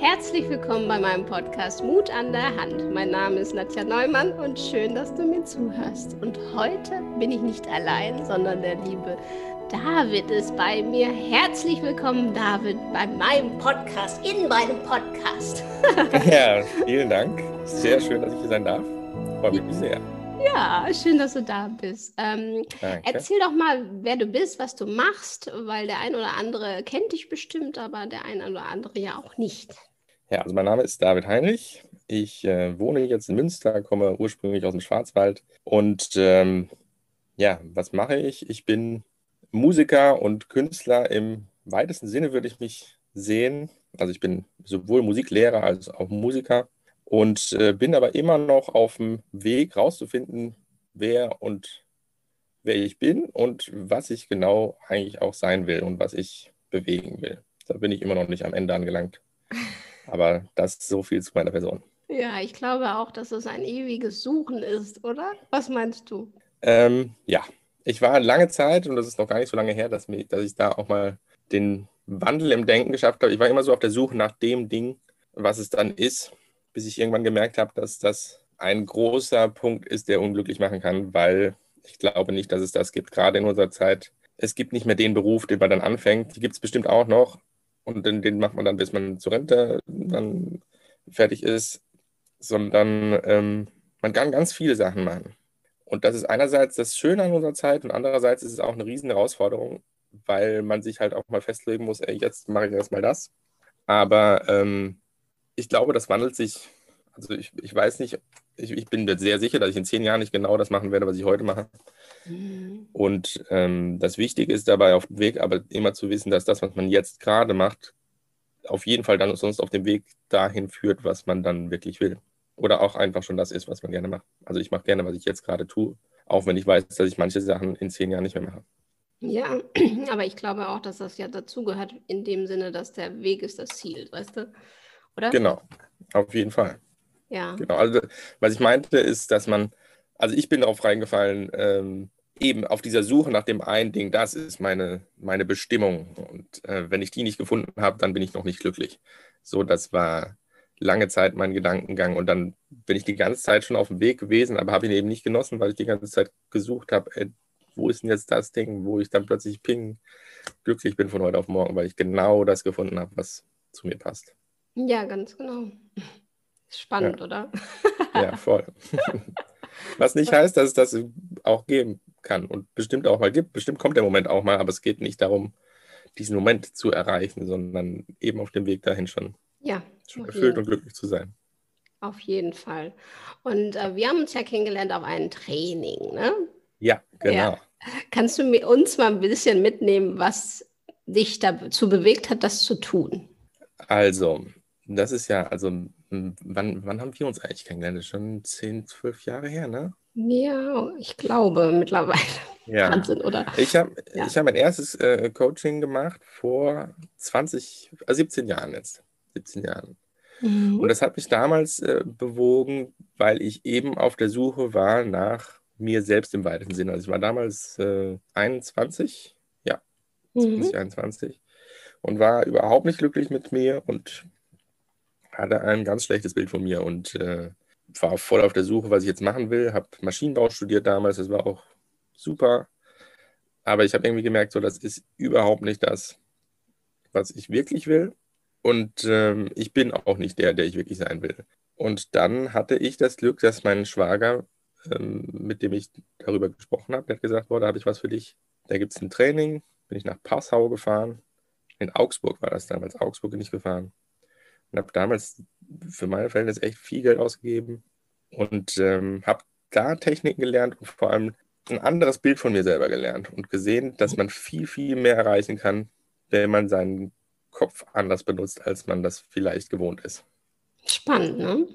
Herzlich willkommen bei meinem Podcast Mut an der Hand. Mein Name ist Nadja Neumann und schön, dass du mir zuhörst. Und heute bin ich nicht allein, sondern der liebe David ist bei mir. Herzlich willkommen, David, bei meinem Podcast, in meinem Podcast. ja, vielen Dank. Sehr schön, dass ich hier sein darf. Freue mich sehr. Ja, schön, dass du da bist. Ähm, erzähl doch mal, wer du bist, was du machst, weil der ein oder andere kennt dich bestimmt, aber der ein oder andere ja auch nicht. Ja, also mein Name ist David Heinrich. Ich äh, wohne jetzt in Münster, komme ursprünglich aus dem Schwarzwald. Und ähm, ja, was mache ich? Ich bin Musiker und Künstler im weitesten Sinne, würde ich mich sehen. Also ich bin sowohl Musiklehrer als auch Musiker und äh, bin aber immer noch auf dem Weg rauszufinden, wer und wer ich bin und was ich genau eigentlich auch sein will und was ich bewegen will. Da bin ich immer noch nicht am Ende angelangt. Aber das ist so viel zu meiner Person. Ja, ich glaube auch, dass es ein ewiges Suchen ist, oder? Was meinst du? Ähm, ja, ich war lange Zeit, und das ist noch gar nicht so lange her, dass, mir, dass ich da auch mal den Wandel im Denken geschafft habe. Ich war immer so auf der Suche nach dem Ding, was es dann ist bis ich irgendwann gemerkt habe, dass das ein großer Punkt ist, der unglücklich machen kann, weil ich glaube nicht, dass es das gibt, gerade in unserer Zeit. Es gibt nicht mehr den Beruf, den man dann anfängt. Die gibt es bestimmt auch noch. Und den, den, macht man dann, bis man zur Rente dann fertig ist. Sondern ähm, man kann ganz viele Sachen machen. Und das ist einerseits das Schöne an unserer Zeit und andererseits ist es auch eine riesen Herausforderung, weil man sich halt auch mal festlegen muss, ey, jetzt mache ich erstmal das. Aber ähm, ich glaube, das wandelt sich. Also ich, ich weiß nicht, ich, ich, bin mir sehr sicher, dass ich in zehn Jahren nicht genau das machen werde, was ich heute mache. Mhm. Und ähm, das Wichtige ist dabei auf dem Weg, aber immer zu wissen, dass das, was man jetzt gerade macht, auf jeden Fall dann sonst auf dem Weg dahin führt, was man dann wirklich will. Oder auch einfach schon das ist, was man gerne macht. Also ich mache gerne, was ich jetzt gerade tue, auch wenn ich weiß, dass ich manche Sachen in zehn Jahren nicht mehr mache. Ja, aber ich glaube auch, dass das ja dazugehört, in dem Sinne, dass der Weg ist das Ziel, weißt du? oder? Genau, auf jeden Fall. Ja. Genau, also was ich meinte ist, dass man, also ich bin darauf reingefallen, ähm, eben auf dieser Suche nach dem einen Ding, das ist meine, meine Bestimmung. Und äh, wenn ich die nicht gefunden habe, dann bin ich noch nicht glücklich. So, das war lange Zeit mein Gedankengang. Und dann bin ich die ganze Zeit schon auf dem Weg gewesen, aber habe ihn eben nicht genossen, weil ich die ganze Zeit gesucht habe, äh, wo ist denn jetzt das Ding, wo ich dann plötzlich ping, glücklich bin von heute auf morgen, weil ich genau das gefunden habe, was zu mir passt. Ja, ganz genau. Spannend, ja. oder? ja, voll. Was nicht heißt, dass es das auch geben kann und bestimmt auch mal gibt. Bestimmt kommt der Moment auch mal, aber es geht nicht darum, diesen Moment zu erreichen, sondern eben auf dem Weg dahin schon, ja, schon erfüllt und glücklich zu sein. Auf jeden Fall. Und äh, wir haben uns ja kennengelernt auf einem Training, ne? Ja, genau. Ja. Kannst du mir, uns mal ein bisschen mitnehmen, was dich dazu bewegt hat, das zu tun? Also, das ist ja, also, wann, wann haben wir uns eigentlich kennengelernt? Schon 10, 12 Jahre her, ne? Ja, ich glaube mittlerweile. Ja. Wahnsinn, oder? Ich habe ja. hab mein erstes äh, Coaching gemacht vor 20, äh, 17 Jahren jetzt. 17 Jahren. Mhm. Und das hat mich damals äh, bewogen, weil ich eben auf der Suche war nach mir selbst im weitesten Sinne. Also ich war damals äh, 21, ja, 2021. Mhm. Und war überhaupt nicht glücklich mit mir und hatte ein ganz schlechtes Bild von mir und äh, war voll auf der Suche, was ich jetzt machen will. Habe Maschinenbau studiert damals, das war auch super. Aber ich habe irgendwie gemerkt, so das ist überhaupt nicht das, was ich wirklich will. Und ähm, ich bin auch nicht der, der ich wirklich sein will. Und dann hatte ich das Glück, dass mein Schwager, ähm, mit dem ich darüber gesprochen habe, der hat gesagt, boah, da habe ich was für dich. Da gibt es ein Training. Bin ich nach Passau gefahren. In Augsburg war das damals. Augsburg bin ich gefahren und habe damals für meine Verhältnisse echt viel Geld ausgegeben und ähm, habe da Techniken gelernt und vor allem ein anderes Bild von mir selber gelernt und gesehen, dass man viel, viel mehr erreichen kann, wenn man seinen Kopf anders benutzt, als man das vielleicht gewohnt ist. Spannend, ne?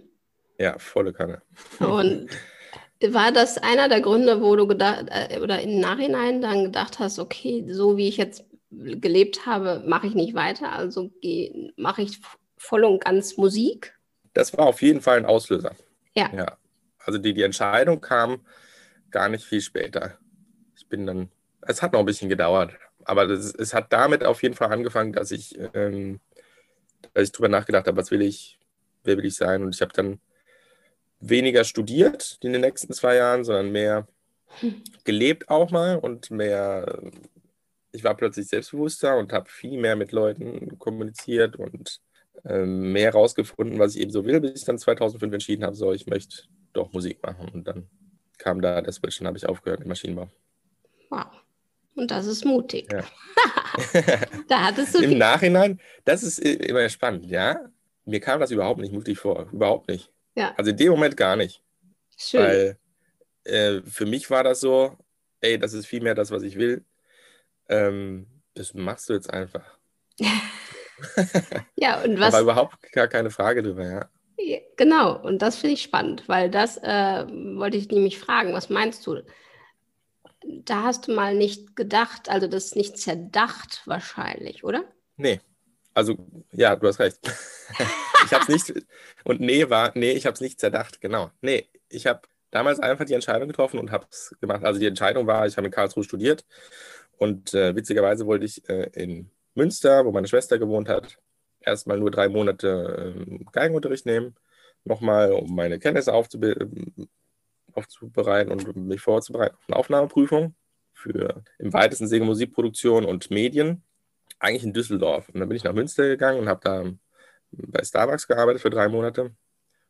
Ja, volle Kanne. Und war das einer der Gründe, wo du gedacht äh, oder im Nachhinein dann gedacht hast, okay, so wie ich jetzt gelebt habe, mache ich nicht weiter, also mache ich voll und ganz Musik? Das war auf jeden Fall ein Auslöser. Ja. ja. Also die, die Entscheidung kam gar nicht viel später. Ich bin dann, es hat noch ein bisschen gedauert, aber das, es hat damit auf jeden Fall angefangen, dass ich, ähm, als ich drüber nachgedacht habe, was will ich, wer will ich sein. Und ich habe dann weniger studiert in den nächsten zwei Jahren, sondern mehr gelebt auch mal und mehr, ich war plötzlich selbstbewusster und habe viel mehr mit Leuten kommuniziert und ähm, mehr rausgefunden, was ich eben so will, bis ich dann 2005 entschieden habe, so, ich möchte doch Musik machen. Und dann kam da der Switch und habe ich aufgehört mit Maschinenbau. Wow. Und das ist mutig. Ja. da hattest du Im Nachhinein, das ist immer spannend, ja. Mir kam das überhaupt nicht mutig vor. Überhaupt nicht. Ja. Also in dem Moment gar nicht. Schön. Weil äh, für mich war das so, ey, das ist viel mehr das, was ich will. Ähm, das machst du jetzt einfach. ja, und was. Aber überhaupt gar keine Frage drüber, ja. Genau, und das finde ich spannend, weil das äh, wollte ich nämlich fragen. Was meinst du? Da hast du mal nicht gedacht, also das ist nicht zerdacht wahrscheinlich, oder? Nee. Also, ja, du hast recht. ich habe es nicht, und nee war, nee, ich habe es nicht zerdacht, genau. Nee, ich habe damals einfach die Entscheidung getroffen und habe es gemacht. Also die Entscheidung war, ich habe in Karlsruhe studiert und äh, witzigerweise wollte ich äh, in Münster, wo meine Schwester gewohnt hat, erstmal nur drei Monate äh, Geigenunterricht nehmen, nochmal, um meine Kenntnisse aufzubereiten und mich vorzubereiten auf eine Aufnahmeprüfung für im weitesten Sinne Musikproduktion und Medien, eigentlich in Düsseldorf. Und dann bin ich nach Münster gegangen und habe da bei Starbucks gearbeitet für drei Monate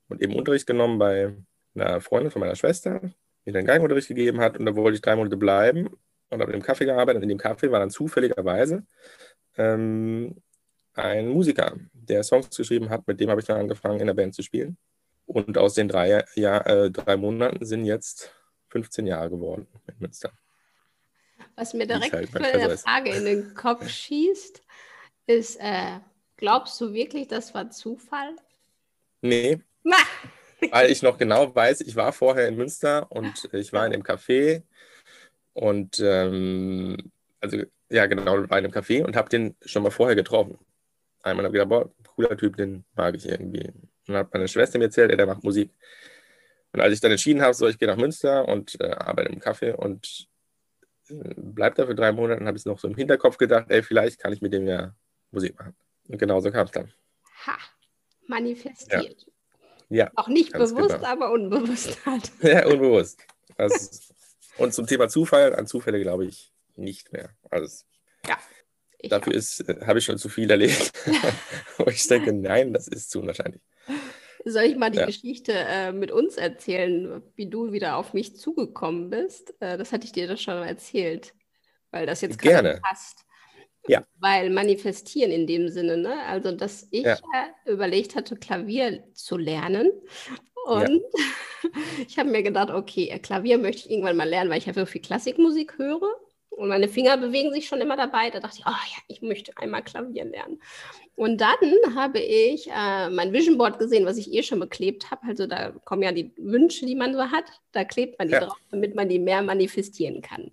und eben Unterricht genommen bei einer Freundin von meiner Schwester, die dann Geigenunterricht gegeben hat. Und da wollte ich drei Monate bleiben und habe im Kaffee gearbeitet. Und in dem Kaffee war dann zufälligerweise ähm, ein Musiker, der Songs geschrieben hat. Mit dem habe ich dann angefangen, in der Band zu spielen. Und aus den drei, Jahr, äh, drei Monaten sind jetzt 15 Jahre geworden in Münster. Was mir direkt halt für eine Frage in den Kopf schießt, ist, äh, glaubst du wirklich, das war Zufall? Nee. Na. Weil ich noch genau weiß, ich war vorher in Münster und ich war in dem Café und ähm, also ja genau, in einem Café und habe den schon mal vorher getroffen. Einmal habe ich gedacht, boah, cooler Typ, den mag ich irgendwie. Und dann hat meine Schwester mir erzählt, der macht Musik. Und als ich dann entschieden habe, so ich gehe nach Münster und äh, arbeite im Café und äh, bleib da für drei Monate, habe ich noch so im Hinterkopf gedacht, ey, vielleicht kann ich mit dem ja Musik machen. Und genau so kam es dann. Ha, manifestiert. Ja. ja Auch nicht bewusst, genau. aber unbewusst halt. Ja, unbewusst. Also, und zum Thema Zufall, an Zufälle glaube ich nicht mehr. Also, ja. Dafür äh, habe ich schon zu viel erlebt. Wo ich denke, nein, das ist zu unwahrscheinlich. Soll ich mal die ja. Geschichte äh, mit uns erzählen, wie du wieder auf mich zugekommen bist? Äh, das hatte ich dir doch schon erzählt, weil das jetzt gerade passt. Ja. Weil manifestieren in dem Sinne, ne? Also, dass ich ja. überlegt hatte, Klavier zu lernen. Und ja. ich habe mir gedacht, okay, Klavier möchte ich irgendwann mal lernen, weil ich ja so viel Klassikmusik höre. Und meine Finger bewegen sich schon immer dabei. Da dachte ich, oh ja, ich möchte einmal Klavier lernen. Und dann habe ich äh, mein Vision Board gesehen, was ich eh schon beklebt habe. Also da kommen ja die Wünsche, die man so hat. Da klebt man die ja. drauf, damit man die mehr manifestieren kann.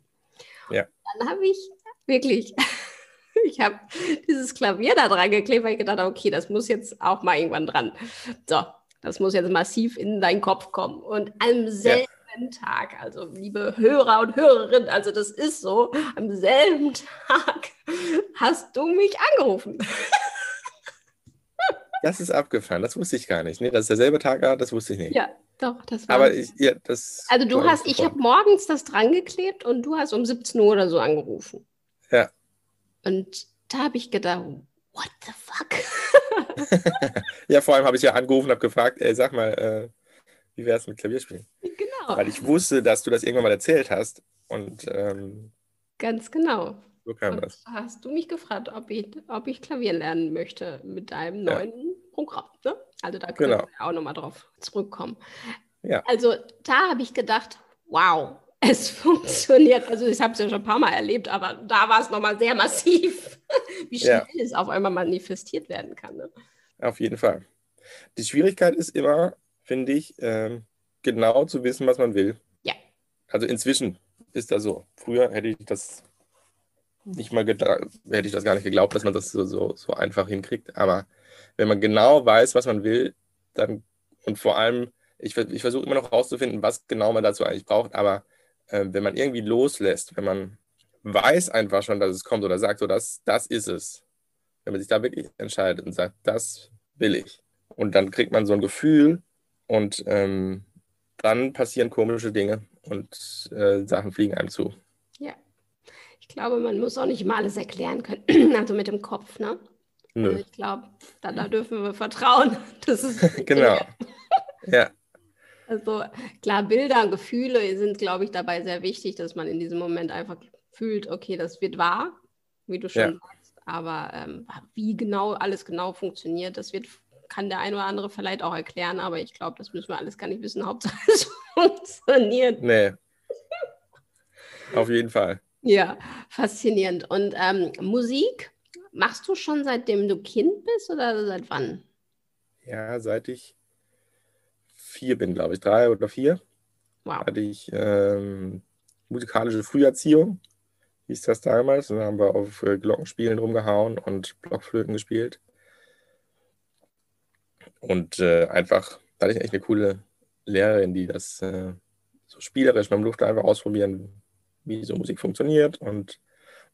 Ja. Dann habe ich wirklich, ich habe dieses Klavier da dran geklebt, weil ich gedacht habe, okay, das muss jetzt auch mal irgendwann dran. So, das muss jetzt massiv in deinen Kopf kommen. Und am selben Tag, also liebe Hörer und Hörerinnen, also das ist so, am selben Tag hast du mich angerufen. Das ist abgefahren, das wusste ich gar nicht. Nee, das ist derselbe Tag, das wusste ich nicht. Ja, doch, das war. Aber ich, ja, das. Also du hast, ich habe morgens das dran geklebt und du hast um 17 Uhr oder so angerufen. Ja. Und da habe ich gedacht, what the fuck? ja, vor allem habe ich ja angerufen und habe gefragt, ey, sag mal, äh, wie wäre es mit Klavierspielen? Genau. Weil ich wusste, dass du das irgendwann mal erzählt hast. Und ähm, ganz genau. So kam und das. Hast du mich gefragt, ob ich, ob ich Klavier lernen möchte mit deinem ja. neuen Programm. Ne? Also da können genau. wir auch nochmal drauf zurückkommen. Ja. Also da habe ich gedacht, wow, es funktioniert. Also ich habe es ja schon ein paar Mal erlebt, aber da war es nochmal sehr massiv, wie schnell ja. es auf einmal manifestiert werden kann. Ne? Auf jeden Fall. Die Schwierigkeit ist immer, finde ich, ähm, genau zu wissen, was man will. Ja. Also inzwischen ist das so. Früher hätte ich das nicht mal hätte ich das gar nicht geglaubt, dass man das so, so, so einfach hinkriegt. Aber wenn man genau weiß, was man will, dann und vor allem, ich, ich versuche immer noch rauszufinden, was genau man dazu eigentlich braucht, aber äh, wenn man irgendwie loslässt, wenn man weiß einfach schon, dass es kommt oder sagt, so das, das ist es. wenn man sich da wirklich entscheidet und sagt, das will ich. Und dann kriegt man so ein Gefühl und ähm, dann passieren komische Dinge und äh, Sachen fliegen einem zu. Ja. Ich glaube, man muss auch nicht immer alles erklären können, also mit dem Kopf, ne? Nö. Also ich glaube, da, da, dürfen wir vertrauen. Das ist genau. ja. Also klar, Bilder und Gefühle sind, glaube ich, dabei sehr wichtig, dass man in diesem Moment einfach fühlt, okay, das wird wahr, wie du schon ja. sagst. Aber ähm, wie genau alles genau funktioniert, das wird, kann der ein oder andere vielleicht auch erklären, aber ich glaube, das müssen wir alles gar nicht wissen. Hauptsache es funktioniert. Nee. Auf jeden Fall. Ja, faszinierend. Und ähm, Musik machst du schon seitdem du Kind bist oder seit wann? Ja, seit ich vier bin, glaube ich, drei oder vier. Wow. Hatte ich ähm, musikalische Früherziehung, hieß das damals. Und dann haben wir auf äh, Glockenspielen rumgehauen und Blockflöten gespielt. Und äh, einfach, da hatte ich echt eine coole Lehrerin, die das äh, so spielerisch, man durfte einfach ausprobieren, wie so Musik funktioniert und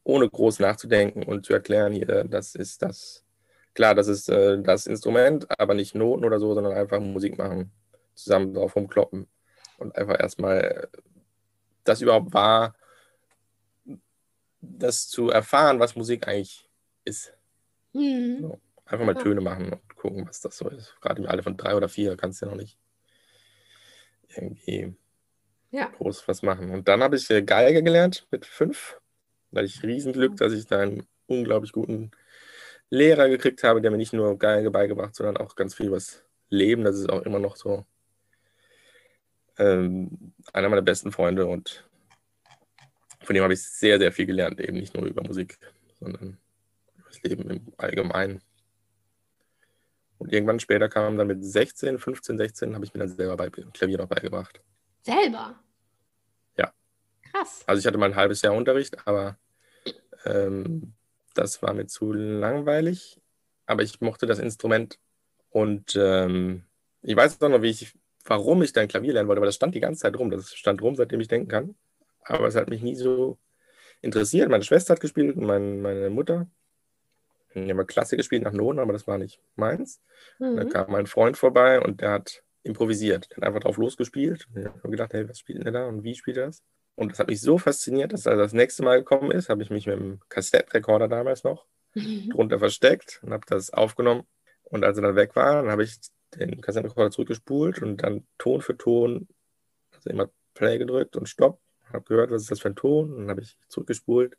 ohne groß nachzudenken und zu erklären, hier, das ist das, klar, das ist äh, das Instrument, aber nicht Noten oder so, sondern einfach Musik machen, zusammen drauf rumkloppen und einfach erstmal das überhaupt war, das zu erfahren, was Musik eigentlich ist. Mhm. So, einfach mal Töne machen und gucken, was das so ist. Gerade im Alter von drei oder vier kannst du ja noch nicht irgendwie ja. groß was machen. Und dann habe ich äh, Geige gelernt mit fünf. Da hatte ich Riesenglück, dass ich da einen unglaublich guten Lehrer gekriegt habe, der mir nicht nur Geige beigebracht, sondern auch ganz viel was Leben. Das ist auch immer noch so ähm, einer meiner besten Freunde und von dem habe ich sehr, sehr viel gelernt, eben nicht nur über Musik, sondern über das Leben im Allgemeinen. Und irgendwann später kam dann mit 16, 15, 16, habe ich mir dann selber bei, Klavier noch beigebracht. Selber? Ja. Krass. Also ich hatte mal ein halbes Jahr Unterricht, aber ähm, das war mir zu langweilig. Aber ich mochte das Instrument und ähm, ich weiß noch, wie ich warum ich dann Klavier lernen wollte, aber das stand die ganze Zeit rum. Das stand rum, seitdem ich denken kann. Aber es hat mich nie so interessiert. Meine Schwester hat gespielt und mein, meine Mutter. Die haben Klasse gespielt nach Noten, aber das war nicht meins. Mhm. Dann kam mein Freund vorbei und der hat improvisiert. Der hat einfach drauf losgespielt. Und ich habe gedacht, hey, was spielt denn der da und wie spielt er das? Und das hat mich so fasziniert, dass er das nächste Mal gekommen ist, habe ich mich mit dem Kassettrekorder damals noch mhm. drunter versteckt und habe das aufgenommen. Und als er dann weg war, dann habe ich den Kassettenrekorder zurückgespult und dann Ton für Ton, also immer Play gedrückt und Stopp, habe gehört, was ist das für ein Ton, und dann habe ich zurückgespult,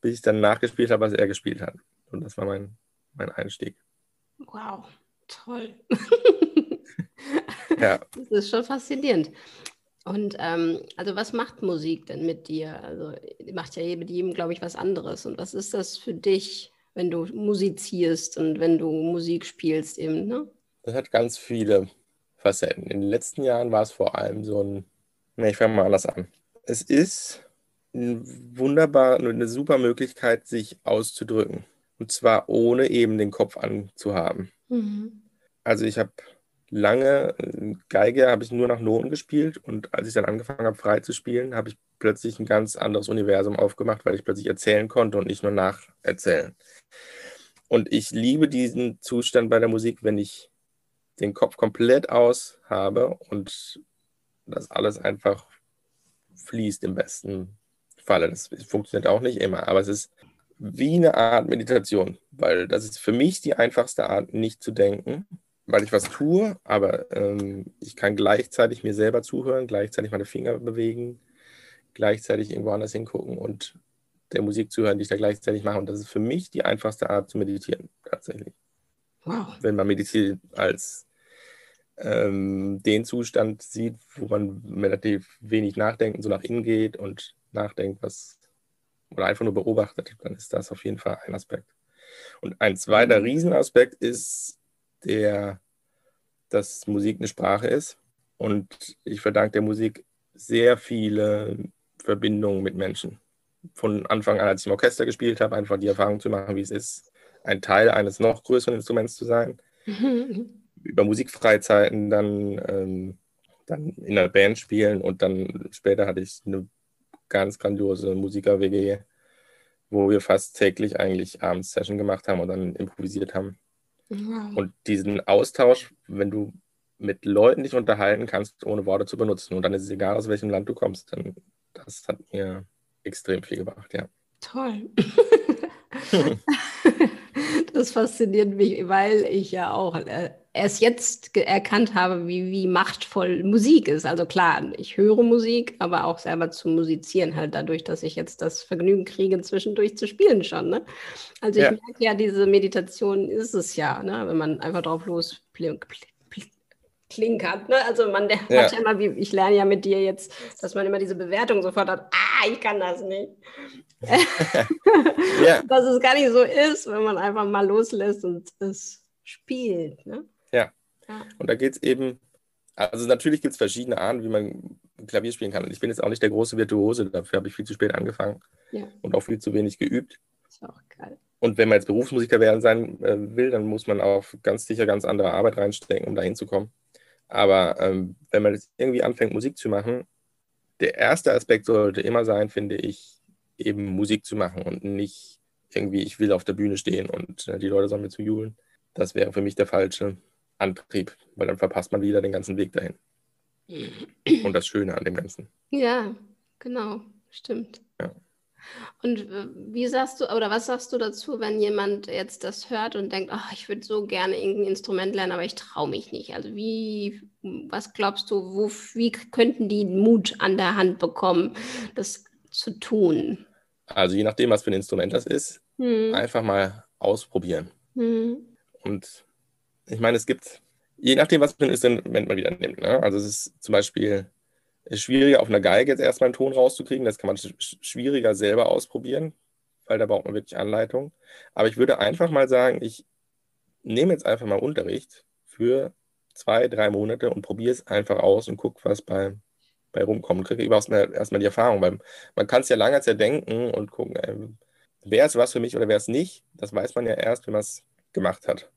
bis ich dann nachgespielt habe, was er gespielt hat. Und das war mein, mein Einstieg. Wow, toll. ja. Das ist schon faszinierend. Und ähm, also was macht Musik denn mit dir? Also macht ja mit jedem, glaube ich, was anderes. Und was ist das für dich, wenn du musizierst und wenn du Musik spielst eben, ne? Das hat ganz viele Facetten. In den letzten Jahren war es vor allem so ein, ne, ich fange mal anders an. Es ist ein wunderbar, eine super Möglichkeit, sich auszudrücken. Und zwar ohne eben den Kopf anzuhaben. Mhm. Also ich habe lange Geige habe ich nur nach Noten gespielt und als ich dann angefangen habe, frei zu spielen, habe ich plötzlich ein ganz anderes Universum aufgemacht, weil ich plötzlich erzählen konnte und nicht nur nacherzählen. Und ich liebe diesen Zustand bei der Musik, wenn ich den Kopf komplett aus habe und das alles einfach fließt im besten Falle. Das funktioniert auch nicht immer, aber es ist wie eine Art Meditation, weil das ist für mich die einfachste Art, nicht zu denken, weil ich was tue, aber ähm, ich kann gleichzeitig mir selber zuhören, gleichzeitig meine Finger bewegen, gleichzeitig irgendwo anders hingucken und der Musik zuhören, die ich da gleichzeitig mache. Und das ist für mich die einfachste Art zu meditieren, tatsächlich. Wow. Wenn man meditiert als ähm, den Zustand sieht, wo man relativ wenig nachdenkt, so nach innen geht und nachdenkt, was oder einfach nur beobachtet, dann ist das auf jeden Fall ein Aspekt. Und ein zweiter. Riesenaspekt ist der, dass Musik eine Sprache ist. Und ich verdanke der Musik sehr viele Verbindungen mit Menschen. Von Anfang an, als ich im Orchester gespielt habe, einfach die Erfahrung zu machen, wie es ist, ein Teil eines noch größeren Instruments zu sein. Über Musikfreizeiten dann, ähm, dann in einer Band spielen und dann später hatte ich eine ganz grandiose Musiker-WG wo wir fast täglich eigentlich abends Session gemacht haben und dann improvisiert haben. Wow. Und diesen Austausch, wenn du mit Leuten dich unterhalten kannst, ohne Worte zu benutzen. Und dann ist es egal, aus welchem Land du kommst. Dann, das hat mir extrem viel gebracht, ja. Toll. das fasziniert mich, weil ich ja auch äh, erst jetzt erkannt habe, wie, wie machtvoll Musik ist. Also klar, ich höre Musik, aber auch selber zu musizieren, halt dadurch, dass ich jetzt das Vergnügen kriege, zwischendurch zu spielen schon. Ne? Also ich ja. merke ja, diese Meditation ist es ja, ne? wenn man einfach drauf los klinkert. Ne? Also man der ja. hat ja immer, wie ich lerne ja mit dir jetzt, dass man immer diese Bewertung sofort hat, ah, ich kann das nicht. ja. Dass es gar nicht so ist, wenn man einfach mal loslässt und es spielt. Ne? Ja. ja. Und da geht es eben, also natürlich gibt es verschiedene Arten, wie man Klavier spielen kann. Und ich bin jetzt auch nicht der große Virtuose, dafür habe ich viel zu spät angefangen ja. und auch viel zu wenig geübt. Ist auch geil. Und wenn man jetzt Berufsmusiker werden sein äh, will, dann muss man auch ganz sicher ganz andere Arbeit reinstecken, um da hinzukommen. Aber ähm, wenn man jetzt irgendwie anfängt, Musik zu machen, der erste Aspekt sollte immer sein, finde ich, eben Musik zu machen und nicht irgendwie, ich will auf der Bühne stehen und äh, die Leute sollen mir zu jubeln. Das wäre für mich der falsche Antrieb, weil dann verpasst man wieder den ganzen Weg dahin. Und das Schöne an dem Ganzen. Ja, genau, stimmt. Und wie sagst du, oder was sagst du dazu, wenn jemand jetzt das hört und denkt, oh, ich würde so gerne irgendein Instrument lernen, aber ich traue mich nicht? Also wie, was glaubst du, wo, wie könnten die Mut an der Hand bekommen, das zu tun? Also je nachdem, was für ein Instrument das ist, hm. einfach mal ausprobieren. Hm. Und ich meine, es gibt, je nachdem, was für ein Instrument man wieder nimmt. Ne? Also es ist zum Beispiel ist schwieriger, auf einer Geige jetzt erstmal einen Ton rauszukriegen. Das kann man schwieriger selber ausprobieren, weil da braucht man wirklich Anleitung. Aber ich würde einfach mal sagen, ich nehme jetzt einfach mal Unterricht für zwei, drei Monate und probiere es einfach aus und gucke, was bei, bei rumkommt. Kriege überhaupt erstmal die Erfahrung, weil man kann es ja lange zerdenken und gucken, äh, wer ist was für mich oder wer ist nicht. Das weiß man ja erst, wenn man es gemacht hat.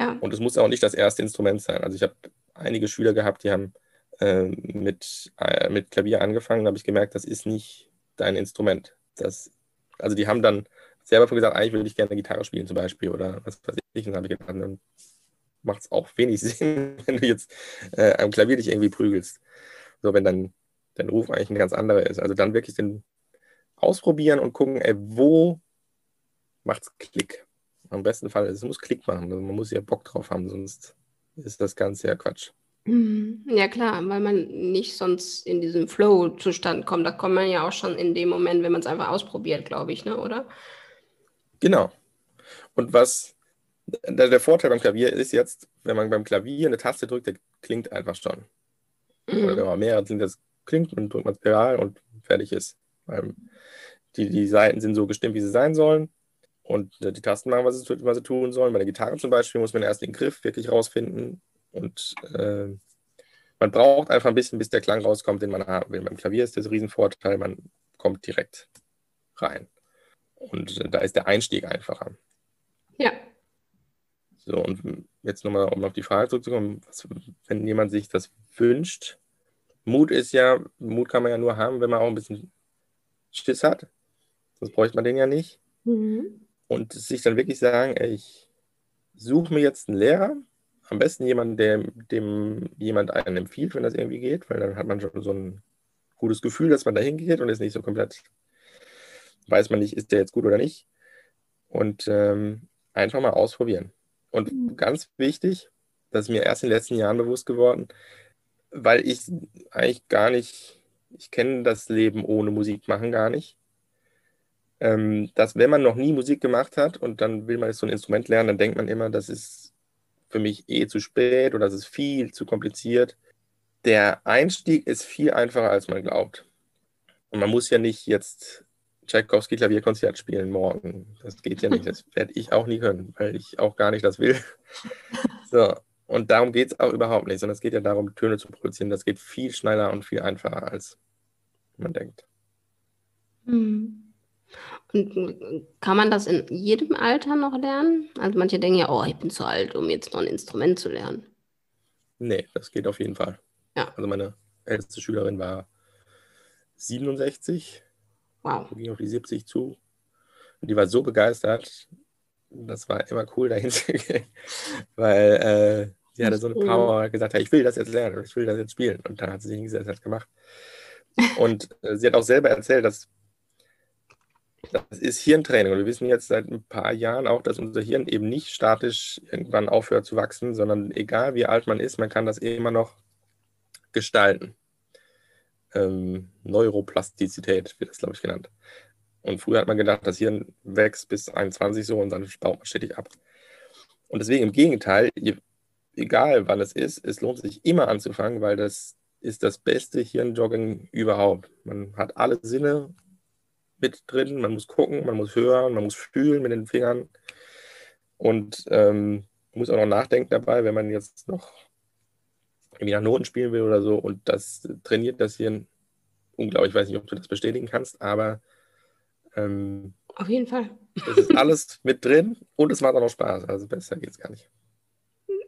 Ja. Und es muss auch nicht das erste Instrument sein. Also ich habe einige Schüler gehabt, die haben äh, mit, äh, mit Klavier angefangen, habe ich gemerkt, das ist nicht dein Instrument. Das, also die haben dann selber gesagt, eigentlich würde ich gerne Gitarre spielen zum Beispiel oder was weiß ich. Und dann habe ich gedacht, dann macht es auch wenig Sinn, wenn du jetzt äh, am Klavier dich irgendwie prügelst. So, wenn dann dein Ruf eigentlich ein ganz anderer ist. Also dann wirklich den ausprobieren und gucken, ey, wo es Klick. Am besten Fall, es muss Klick machen. Also man muss ja Bock drauf haben, sonst ist das Ganze ja Quatsch. Mhm. Ja klar, weil man nicht sonst in diesen Flow-Zustand kommt. Da kommt man ja auch schon in dem Moment, wenn man es einfach ausprobiert, glaube ich, ne? oder? Genau. Und was der, Vorteil beim Klavier ist jetzt, wenn man beim Klavier eine Taste drückt, der klingt einfach schon. Mhm. Oder wenn man mehrere klingt, das klingt und drückt man Spiral und fertig ist. Die, die Seiten sind so gestimmt, wie sie sein sollen. Und die Tasten machen, was sie, was sie tun sollen. Bei der Gitarre zum Beispiel muss man erst den Griff wirklich rausfinden und äh, man braucht einfach ein bisschen, bis der Klang rauskommt, den man haben will. Beim Klavier ist das ein Riesenvorteil, man kommt direkt rein. Und äh, da ist der Einstieg einfacher. Ja. So, und jetzt nochmal, um auf die Frage zurückzukommen, was, wenn jemand sich das wünscht, Mut ist ja, Mut kann man ja nur haben, wenn man auch ein bisschen Schiss hat. Sonst bräuchte man den ja nicht. Mhm. Und sich dann wirklich sagen, ey, ich suche mir jetzt einen Lehrer, am besten jemanden, der, dem jemand einen empfiehlt, wenn das irgendwie geht, weil dann hat man schon so ein gutes Gefühl, dass man da hingeht und ist nicht so komplett, weiß man nicht, ist der jetzt gut oder nicht. Und ähm, einfach mal ausprobieren. Und ganz wichtig, das ist mir erst in den letzten Jahren bewusst geworden, weil ich eigentlich gar nicht, ich kenne das Leben ohne Musik machen gar nicht. Ähm, dass wenn man noch nie Musik gemacht hat und dann will man jetzt so ein Instrument lernen, dann denkt man immer, das ist für mich eh zu spät oder es ist viel zu kompliziert. Der Einstieg ist viel einfacher, als man glaubt. Und man muss ja nicht jetzt Tchaikovsky Klavierkonzert spielen morgen. Das geht ja nicht. Das werde ich auch nie können, weil ich auch gar nicht das will. So. Und darum geht es auch überhaupt nicht, sondern es geht ja darum, Töne zu produzieren. Das geht viel schneller und viel einfacher, als man denkt. Hm. Und kann man das in jedem Alter noch lernen? Also manche denken ja, oh, ich bin zu alt, um jetzt noch ein Instrument zu lernen. Nee, das geht auf jeden Fall. Ja. Also meine älteste Schülerin war 67. Wow. Ging auf die 70 zu. Und die war so begeistert. Das war immer cool, dahin zu gehen, weil äh, sie hatte so eine Power gesagt, hey, ich will das jetzt lernen, ich will das jetzt spielen. Und dann hat sie hingesetzt und hat gemacht. Und äh, sie hat auch selber erzählt, dass das ist Hirntraining. Und wir wissen jetzt seit ein paar Jahren auch, dass unser Hirn eben nicht statisch irgendwann aufhört zu wachsen, sondern egal wie alt man ist, man kann das immer noch gestalten. Ähm, Neuroplastizität wird das, glaube ich, genannt. Und früher hat man gedacht, das Hirn wächst bis 21 so und dann baut man stetig ab. Und deswegen im Gegenteil, egal wann es ist, es lohnt sich immer anzufangen, weil das ist das beste Hirnjogging überhaupt. Man hat alle Sinne mit drin, man muss gucken, man muss hören, man muss fühlen mit den Fingern und ähm, muss auch noch nachdenken dabei, wenn man jetzt noch irgendwie nach Noten spielen will oder so und das trainiert das Hirn unglaublich. Ich weiß nicht, ob du das bestätigen kannst, aber ähm, auf jeden Fall. Es ist alles mit drin und es macht auch noch Spaß. Also besser geht es gar nicht.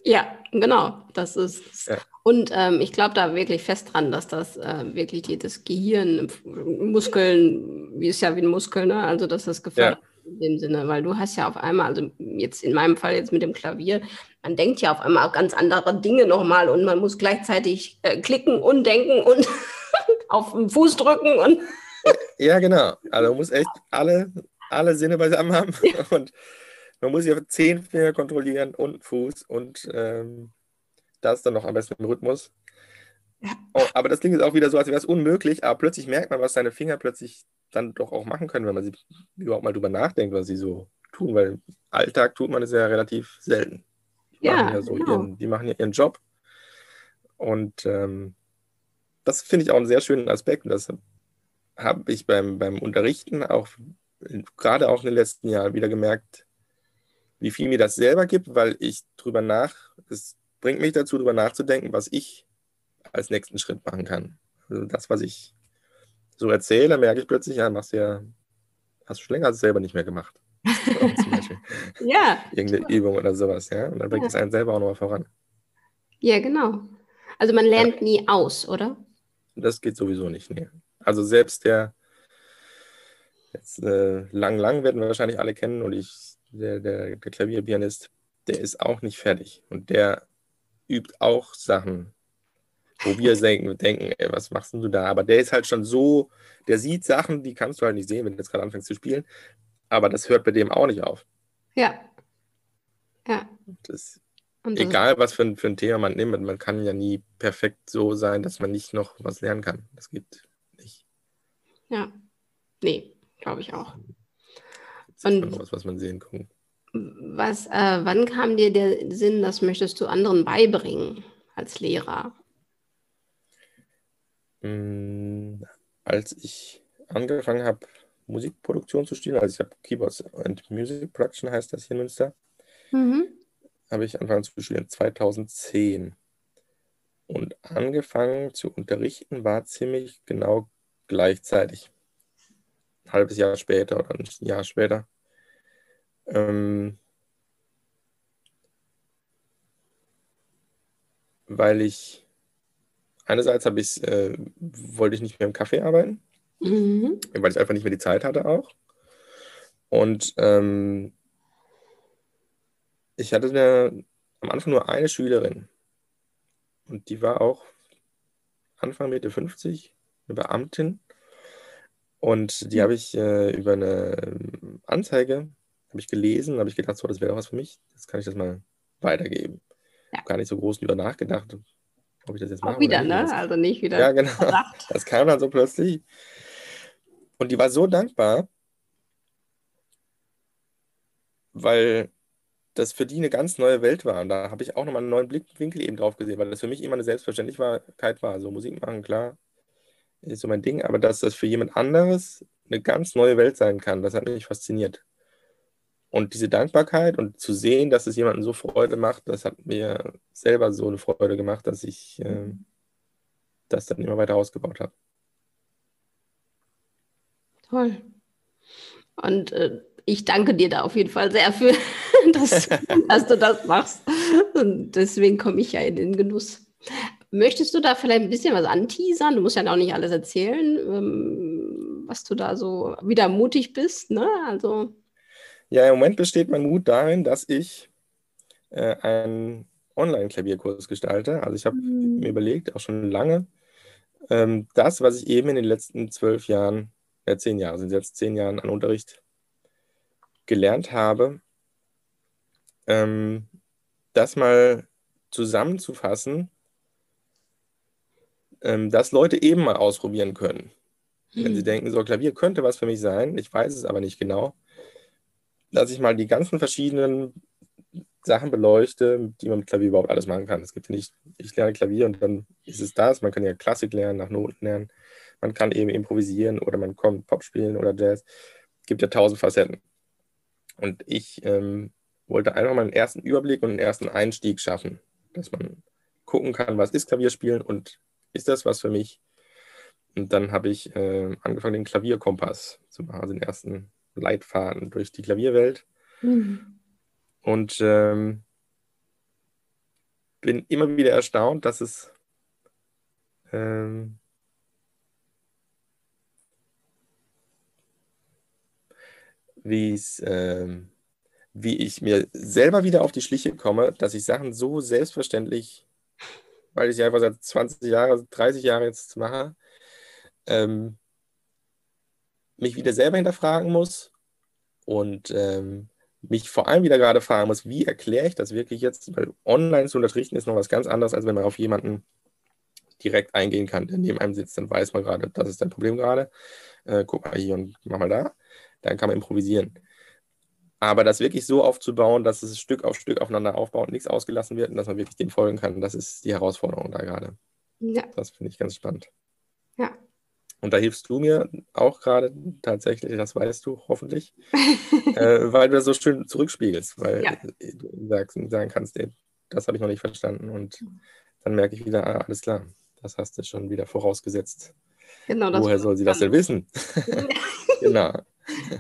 Ja, genau. Das ist. Ja. Und ähm, ich glaube da wirklich fest dran, dass das äh, wirklich die, das Gehirn, Muskeln, wie ist ja wie ein Muskel, ne? Also dass das gefördert ja. in dem Sinne, weil du hast ja auf einmal, also jetzt in meinem Fall jetzt mit dem Klavier, man denkt ja auf einmal auch ganz andere Dinge nochmal und man muss gleichzeitig äh, klicken und denken und auf den Fuß drücken und. ja, genau. Also man muss echt alle, alle Sinne beisammen haben ja. und man muss ja zehn Finger kontrollieren und Fuß und ähm, das dann noch am besten im Rhythmus. Ja. Oh, aber das klingt jetzt auch wieder so, als wäre es unmöglich, aber plötzlich merkt man, was seine Finger plötzlich dann doch auch machen können, wenn man sie überhaupt mal drüber nachdenkt, was sie so tun, weil im Alltag tut man es ja relativ selten. Die ja, machen ja so genau. ihren, die machen ja ihren Job. Und ähm, das finde ich auch einen sehr schönen Aspekt. Und das habe ich beim, beim Unterrichten auch gerade auch in den letzten Jahren wieder gemerkt, wie viel mir das selber gibt, weil ich drüber nach, es bringt mich dazu, drüber nachzudenken, was ich als nächsten Schritt machen kann. Also das, was ich so erzähle, merke ich plötzlich, ja, machst du ja, hast du schon länger selber nicht mehr gemacht. Ja. Irgendeine Übung oder sowas, ja. Und dann bringt es einen selber auch nochmal voran. Ja, genau. Also man lernt ja. nie aus, oder? Das geht sowieso nicht, nee. Also selbst der jetzt äh, lang, lang werden wir wahrscheinlich alle kennen und ich der, der, der Klavierpianist, der ist auch nicht fertig. Und der übt auch Sachen, wo wir denken, denken ey, was machst du da? Aber der ist halt schon so, der sieht Sachen, die kannst du halt nicht sehen, wenn du jetzt gerade anfängst zu spielen. Aber das hört bei dem auch nicht auf. Ja. Ja. Das, das egal, was für ein, für ein Thema man nimmt, man kann ja nie perfekt so sein, dass man nicht noch was lernen kann. Das geht nicht. Ja. Nee, glaube ich auch. Und was, was man sehen kann. Was, äh, wann kam dir der Sinn, das möchtest du anderen beibringen als Lehrer? Mm, als ich angefangen habe, Musikproduktion zu studieren, also ich habe Keyboards and Music Production heißt das hier in Münster, mhm. habe ich angefangen zu studieren 2010. Und angefangen zu unterrichten war ziemlich genau gleichzeitig. Ein halbes Jahr später oder ein Jahr später. Ähm, weil ich einerseits habe ich äh, wollte ich nicht mehr im Café arbeiten, mhm. weil ich einfach nicht mehr die Zeit hatte auch. Und ähm, ich hatte eine, am Anfang nur eine Schülerin und die war auch Anfang Mitte 50, eine Beamtin. Und die mhm. habe ich äh, über eine Anzeige habe ich gelesen, habe ich gedacht, so, das wäre was für mich. Jetzt kann ich das mal weitergeben. Ja. Habe gar nicht so groß drüber nachgedacht, ob ich das jetzt mache. Auch wieder, ne? Also nicht wieder. Ja, genau. Verdacht. Das kam dann so plötzlich. Und die war so dankbar, weil das für die eine ganz neue Welt war. Und da habe ich auch nochmal einen neuen Blickwinkel eben drauf gesehen, weil das für mich immer eine Selbstverständlichkeit war. So Musik machen, klar, ist so mein Ding, aber dass das für jemand anderes eine ganz neue Welt sein kann, das hat mich fasziniert. Und diese Dankbarkeit und zu sehen, dass es jemandem so Freude macht, das hat mir selber so eine Freude gemacht, dass ich äh, das dann immer weiter ausgebaut habe. Toll. Und äh, ich danke dir da auf jeden Fall sehr für, dass, dass du das machst. Und deswegen komme ich ja in den Genuss. Möchtest du da vielleicht ein bisschen was anteasern? Du musst ja auch nicht alles erzählen, ähm, was du da so wieder mutig bist. Ne? Also Ja, im Moment besteht mein Mut darin, dass ich äh, einen Online-Klavierkurs gestalte. Also ich habe mhm. mir überlegt, auch schon lange, ähm, das, was ich eben in den letzten zwölf Jahren, äh, zehn Jahre, sind jetzt zehn Jahren an Unterricht gelernt habe, ähm, das mal zusammenzufassen, ähm, dass Leute eben mal ausprobieren können. Mhm. Wenn sie hm. denken, so Klavier könnte was für mich sein, ich weiß es aber nicht genau, dass ich mal die ganzen verschiedenen Sachen beleuchte, die man mit Klavier überhaupt alles machen kann. Es gibt ja nicht, ich lerne Klavier und dann ist es das. Man kann ja Klassik lernen, nach Noten lernen. Man kann eben improvisieren oder man kommt Pop spielen oder Jazz. Es gibt ja tausend Facetten. Und ich ähm, wollte einfach mal einen ersten Überblick und einen ersten Einstieg schaffen, dass man gucken kann, was ist Klavierspielen und ist das was für mich? Und dann habe ich äh, angefangen, den Klavierkompass zu machen, also den ersten Leitfaden durch die Klavierwelt. Mhm. Und ähm, bin immer wieder erstaunt, dass es ähm, wie es ähm, wie ich mir selber wieder auf die Schliche komme, dass ich Sachen so selbstverständlich, weil ich sie einfach seit 20 Jahren, 30 Jahren jetzt mache, ähm, mich wieder selber hinterfragen muss und ähm, mich vor allem wieder gerade fragen muss, wie erkläre ich das wirklich jetzt? Weil online zu unterrichten ist noch was ganz anderes, als wenn man auf jemanden direkt eingehen kann, der neben einem sitzt. Dann weiß man gerade, das ist dein Problem gerade. Äh, guck mal hier und mach mal da. Dann kann man improvisieren. Aber das wirklich so aufzubauen, dass es Stück auf Stück aufeinander aufbaut, nichts ausgelassen wird und dass man wirklich dem folgen kann, das ist die Herausforderung da gerade. Ja. Das finde ich ganz spannend. Ja. Und da hilfst du mir auch gerade tatsächlich, das weißt du hoffentlich, äh, weil du das so schön zurückspiegelst, weil ja. du sagst, sagen kannst, ey, das habe ich noch nicht verstanden. Und dann merke ich wieder, ah, alles klar, das hast du schon wieder vorausgesetzt. Genau, Woher soll sie das denn wissen? genau.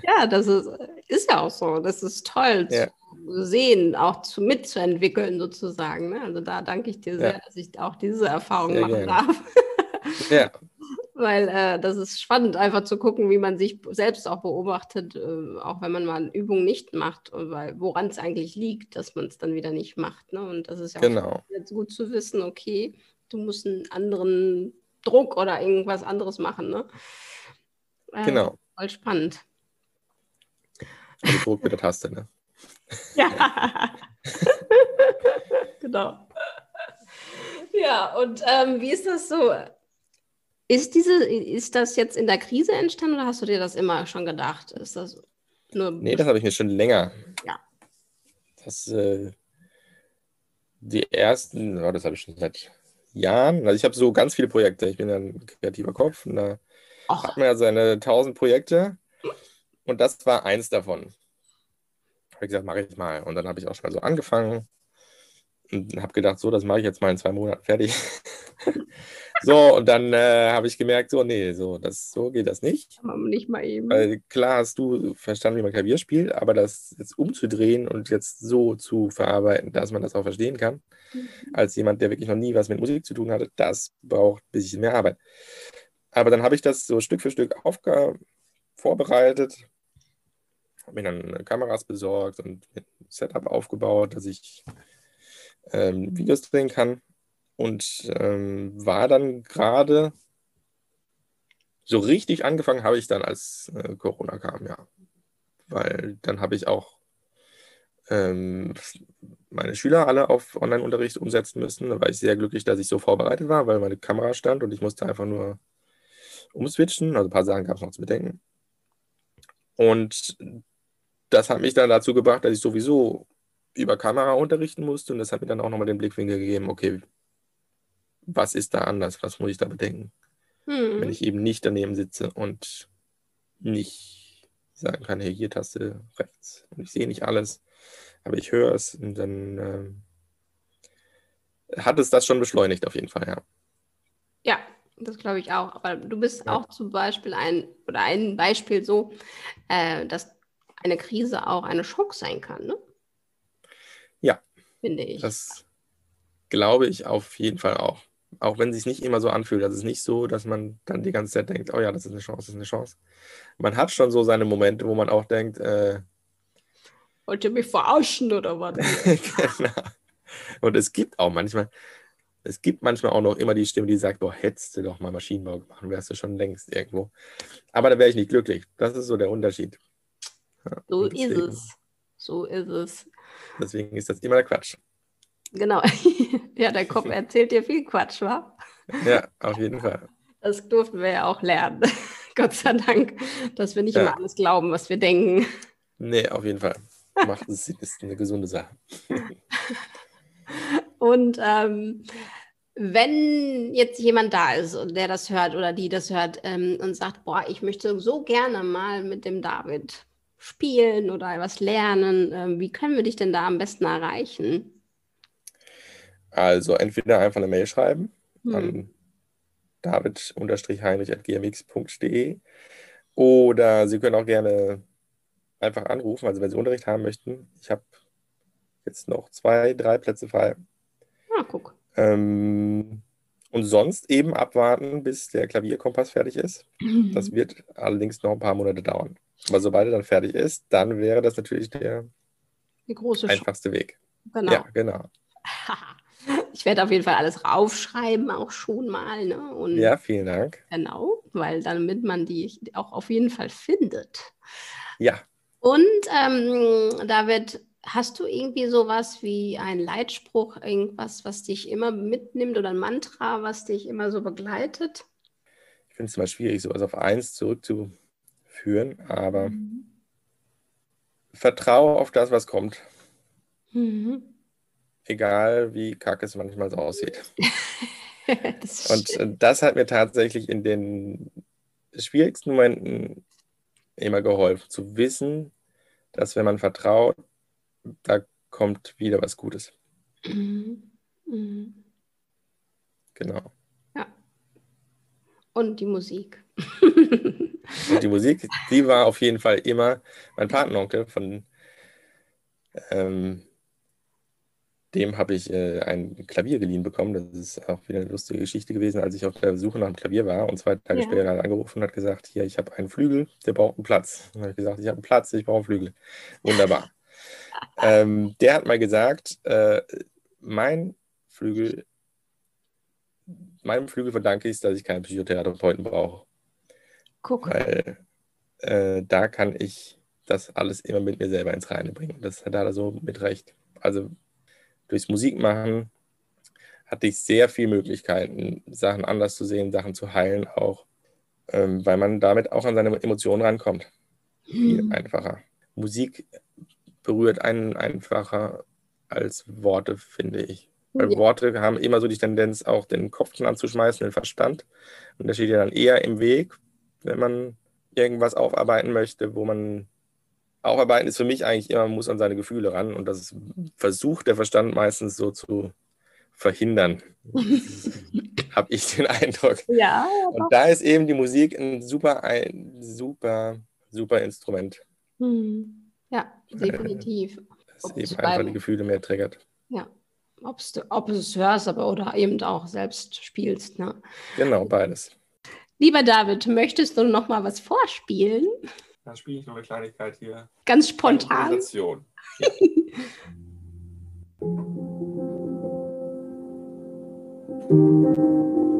Ja, das ist, ist ja auch so. Das ist toll ja. zu sehen, auch zu, mitzuentwickeln sozusagen. Ne? Also da danke ich dir sehr, ja. dass ich auch diese Erfahrung sehr machen gerne. darf. ja, weil äh, das ist spannend, einfach zu gucken, wie man sich selbst auch beobachtet, äh, auch wenn man mal Übungen nicht macht, weil woran es eigentlich liegt, dass man es dann wieder nicht macht. Ne? Und das ist ja genau. jetzt gut zu wissen, okay, du musst einen anderen Druck oder irgendwas anderes machen. Ne? Äh, genau. Voll spannend. Also Druck mit der Taste, ne? ja. genau. Ja, und ähm, wie ist das so? Ist, diese, ist das jetzt in der Krise entstanden oder hast du dir das immer schon gedacht? Ist das nur. Nee, das habe ich mir schon länger. Ja. Das, äh, die ersten, oh, das habe ich schon seit Jahren. Also ich habe so ganz viele Projekte. Ich bin ja ein kreativer Kopf und da Och. hat man ja seine tausend Projekte. Und das war eins davon. Habe ich gesagt, mache ich mal. Und dann habe ich auch schon mal so angefangen und habe gedacht, so, das mache ich jetzt mal in zwei Monaten fertig. So, und dann äh, habe ich gemerkt, so, nee, so, das, so geht das nicht. Nicht mal eben. Weil klar hast du verstanden, wie man Klavier spielt, aber das jetzt umzudrehen und jetzt so zu verarbeiten, dass man das auch verstehen kann, mhm. als jemand, der wirklich noch nie was mit Musik zu tun hatte, das braucht ein bisschen mehr Arbeit. Aber dann habe ich das so Stück für Stück vorbereitet, habe mir dann Kameras besorgt und ein Setup aufgebaut, dass ich ähm, Videos drehen kann und ähm, war dann gerade so richtig angefangen habe ich dann, als äh, Corona kam, ja. Weil dann habe ich auch ähm, meine Schüler alle auf Online-Unterricht umsetzen müssen. Da war ich sehr glücklich, dass ich so vorbereitet war, weil meine Kamera stand und ich musste einfach nur umswitchen. Also ein paar Sachen gab es noch zu bedenken. Und das hat mich dann dazu gebracht, dass ich sowieso über Kamera unterrichten musste und das hat mir dann auch nochmal den Blickwinkel gegeben, okay, was ist da anders, was muss ich da bedenken, hm. wenn ich eben nicht daneben sitze und nicht sagen kann, hey, hier Taste rechts und ich sehe nicht alles, aber ich höre es und dann äh, hat es das schon beschleunigt auf jeden Fall, ja. Ja, das glaube ich auch. Aber du bist ja. auch zum Beispiel ein oder ein Beispiel so, äh, dass eine Krise auch eine Schock sein kann, ne? Ja. Finde ich. Das glaube ich auf jeden Fall auch. Auch wenn es sich nicht immer so anfühlt. Das ist nicht so, dass man dann die ganze Zeit denkt, oh ja, das ist eine Chance, das ist eine Chance. Man hat schon so seine Momente, wo man auch denkt, äh, Wollt ihr mich verarschen oder was? genau. Und es gibt auch manchmal, es gibt manchmal auch noch immer die Stimme, die sagt, boah, hättest du doch mal Maschinenbau gemacht, wärst du schon längst irgendwo. Aber da wäre ich nicht glücklich. Das ist so der Unterschied. Ja, so deswegen, ist es. So ist es. Deswegen ist das immer der Quatsch. Genau. ja, der Kopf erzählt dir viel Quatsch, wa? Ja, auf jeden Fall. Das durften wir ja auch lernen. Gott sei Dank, dass wir nicht ja. immer alles glauben, was wir denken. Nee, auf jeden Fall. Macht es ist eine gesunde Sache. Und ähm, wenn jetzt jemand da ist und der das hört oder die das hört ähm, und sagt, boah, ich möchte so gerne mal mit dem David spielen oder was lernen, ähm, wie können wir dich denn da am besten erreichen? Also entweder einfach eine Mail schreiben hm. an david-heinrich.gmx.de oder Sie können auch gerne einfach anrufen, also wenn Sie Unterricht haben möchten. Ich habe jetzt noch zwei, drei Plätze frei. Ah, guck. Ähm, und sonst eben abwarten, bis der Klavierkompass fertig ist. Mhm. Das wird allerdings noch ein paar Monate dauern. Aber sobald er dann fertig ist, dann wäre das natürlich der einfachste Sch Weg. Genau. Ja, genau. Ich werde auf jeden Fall alles raufschreiben, auch schon mal. Ne? Und ja, vielen Dank. Genau, weil damit man die auch auf jeden Fall findet. Ja. Und ähm, David, hast du irgendwie sowas wie ein Leitspruch, irgendwas, was dich immer mitnimmt oder ein Mantra, was dich immer so begleitet? Ich finde es immer schwierig, sowas auf eins zurückzuführen, aber mhm. vertraue auf das, was kommt. Mhm egal wie kacke es manchmal so aussieht. und schön. das hat mir tatsächlich in den schwierigsten Momenten immer geholfen, zu wissen, dass wenn man vertraut, da kommt wieder was Gutes. Mhm. Mhm. Genau. Ja. Und die Musik. Und die Musik, die war auf jeden Fall immer mein Patenonkel von ähm, dem habe ich äh, ein Klavier geliehen bekommen. Das ist auch wieder eine lustige Geschichte gewesen, als ich auf der Suche nach einem Klavier war und zwei Tage ja. später hat angerufen und hat gesagt, hier, ich habe einen Flügel, der braucht einen Platz. Und dann habe ich gesagt, ich habe einen Platz, ich brauche einen Flügel. Wunderbar. ähm, der hat mal gesagt, äh, mein Flügel, meinem Flügel verdanke ich es, dass ich keinen Psychotherapeuten brauche. Guck. Weil äh, da kann ich das alles immer mit mir selber ins Reine bringen. Das hat er so mit recht. Also durchs Musikmachen hatte ich sehr viele Möglichkeiten, Sachen anders zu sehen, Sachen zu heilen auch, ähm, weil man damit auch an seine Emotionen rankommt. Viel mhm. einfacher. Musik berührt einen einfacher als Worte, finde ich. Weil ja. Worte haben immer so die Tendenz, auch den Kopf anzuschmeißen, den Verstand. Und das steht ja dann eher im Weg, wenn man irgendwas aufarbeiten möchte, wo man Aufarbeiten ist für mich eigentlich immer, man muss an seine Gefühle ran und das versucht der Verstand meistens so zu verhindern. Habe ich den Eindruck. Ja. Und da ist eben die Musik ein super, ein super, super Instrument. Hm. Ja, definitiv. Es eben einfach die Gefühle mehr triggert. Ja. Ob's, ob du es hörst, aber oder eben auch selbst spielst. Ne? Genau, beides. Lieber David, möchtest du noch mal was vorspielen? Dann spiele ich noch eine Kleinigkeit hier. Ganz spontan. Ja.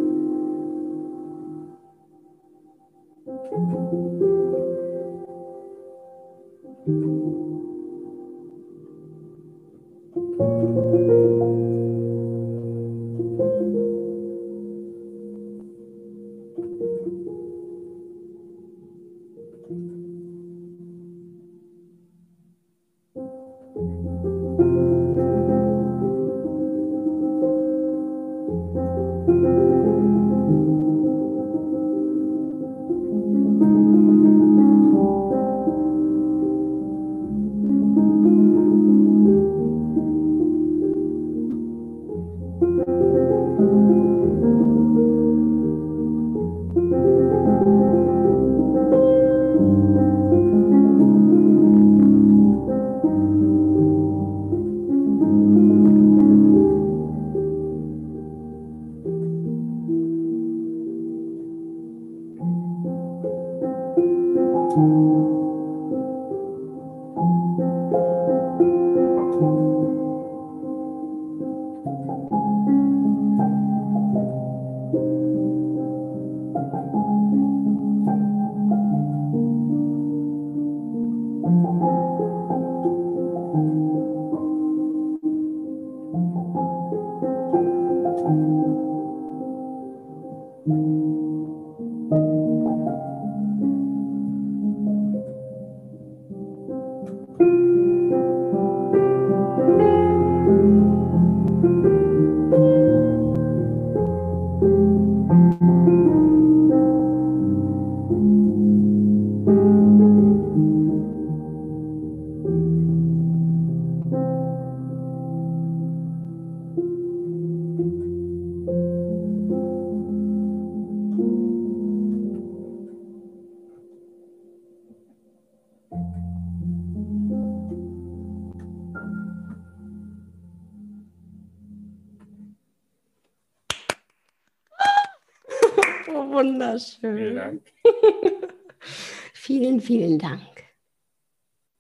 vielen, Dank.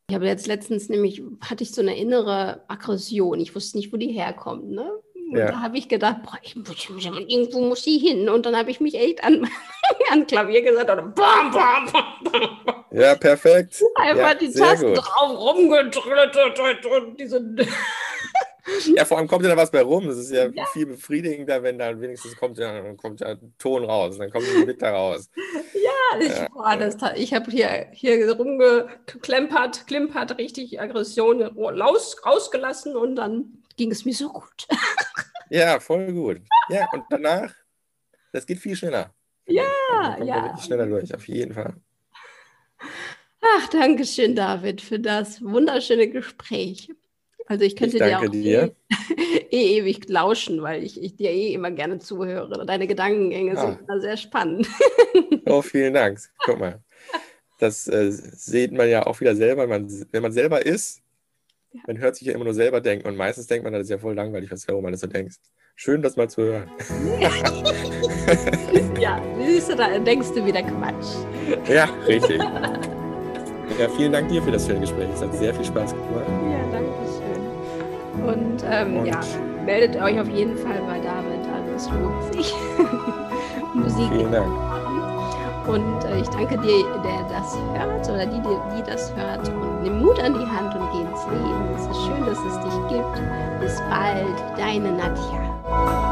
Ich habe jetzt letztens nämlich, hatte ich so eine innere Aggression. Ich wusste nicht, wo die herkommt. Ne? Und ja. da habe ich gedacht, boah, ich, irgendwo muss die hin. Und dann habe ich mich echt an, an Klavier gesagt und bam, bam, bam, Ja, perfekt. Einfach ja, die Tasten gut. drauf rumgedrückt und diese ja, vor allem kommt ja da was bei rum. Das ist ja, ja. viel befriedigender, wenn dann wenigstens kommt ja, kommt ja Ton raus, dann kommt ein Witter raus. Ja, ich, ja. das, ich habe hier, hier rumgeklempert, klimpert, richtig Aggression raus, rausgelassen und dann ging es mir so gut. ja, voll gut. Ja, und danach, das geht viel schneller. Ja, ja. Wirklich schneller durch, auf jeden Fall. Ach, danke schön, David, für das wunderschöne Gespräch. Also ich könnte ich dir auch dir. Eh, eh, ewig lauschen, weil ich, ich, dir eh immer gerne zuhöre. Deine Gedankengänge ah. sind sehr spannend. oh, vielen Dank. Guck mal. Das äh, sieht man ja auch wieder selber, man, wenn man selber ist, ja. man hört sich ja immer nur selber denken und meistens denkt man, das ist ja voll langweilig, was du alles so denkst. Schön, das mal zu hören. ja, siehst du, da denkst du wieder Quatsch. Ja, richtig. Ja, vielen Dank dir für das schöne Gespräch. Es hat sehr viel Spaß gemacht. Und, ähm, Und ja, meldet euch auf jeden Fall bei David an. Es lohnt sich. Musik. Vielen Dank. Und äh, ich danke dir, der das hört oder die, die, die das hört. Und nimm Mut an die Hand und geh ins Leben. Es ist schön, dass es dich gibt. Bis bald, deine Nadja.